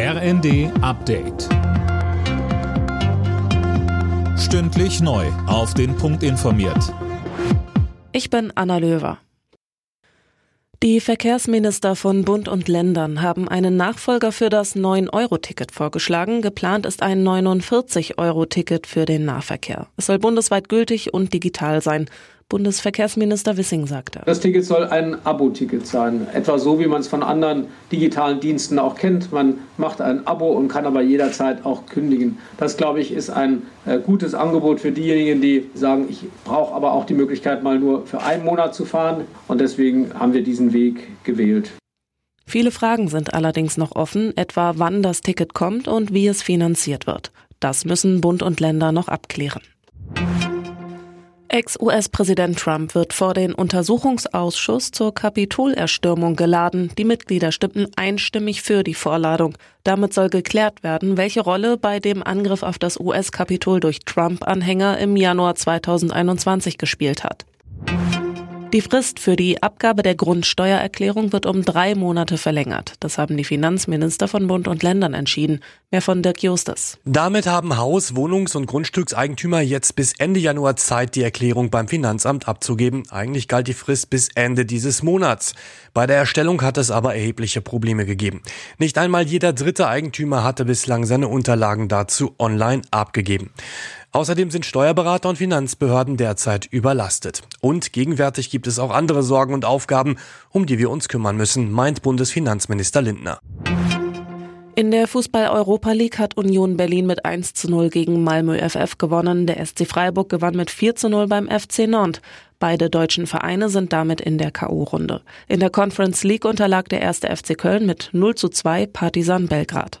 RND Update. Stündlich neu. Auf den Punkt informiert. Ich bin Anna Löwer. Die Verkehrsminister von Bund und Ländern haben einen Nachfolger für das 9-Euro-Ticket vorgeschlagen. Geplant ist ein 49-Euro-Ticket für den Nahverkehr. Es soll bundesweit gültig und digital sein. Bundesverkehrsminister Wissing sagte. Das Ticket soll ein Abo-Ticket sein, etwa so wie man es von anderen digitalen Diensten auch kennt. Man macht ein Abo und kann aber jederzeit auch kündigen. Das, glaube ich, ist ein äh, gutes Angebot für diejenigen, die sagen, ich brauche aber auch die Möglichkeit, mal nur für einen Monat zu fahren. Und deswegen haben wir diesen Weg gewählt. Viele Fragen sind allerdings noch offen, etwa wann das Ticket kommt und wie es finanziert wird. Das müssen Bund und Länder noch abklären. Ex-US-Präsident Trump wird vor den Untersuchungsausschuss zur Kapitolerstürmung geladen. Die Mitglieder stimmten einstimmig für die Vorladung. Damit soll geklärt werden, welche Rolle bei dem Angriff auf das US-Kapitol durch Trump-Anhänger im Januar 2021 gespielt hat. Die Frist für die Abgabe der Grundsteuererklärung wird um drei Monate verlängert. Das haben die Finanzminister von Bund und Ländern entschieden. Mehr von Dirk Justus. Damit haben Haus-, Wohnungs- und Grundstückseigentümer jetzt bis Ende Januar Zeit, die Erklärung beim Finanzamt abzugeben. Eigentlich galt die Frist bis Ende dieses Monats. Bei der Erstellung hat es aber erhebliche Probleme gegeben. Nicht einmal jeder dritte Eigentümer hatte bislang seine Unterlagen dazu online abgegeben. Außerdem sind Steuerberater und Finanzbehörden derzeit überlastet. Und gegenwärtig gibt es auch andere Sorgen und Aufgaben, um die wir uns kümmern müssen, meint Bundesfinanzminister Lindner. In der Fußball-Europa League hat Union Berlin mit 1 zu 0 gegen Malmö FF gewonnen. Der SC Freiburg gewann mit 4 zu 0 beim FC Nantes. Beide deutschen Vereine sind damit in der K.O.-Runde. In der Conference League unterlag der erste FC Köln mit 0 zu 2 Partisan Belgrad.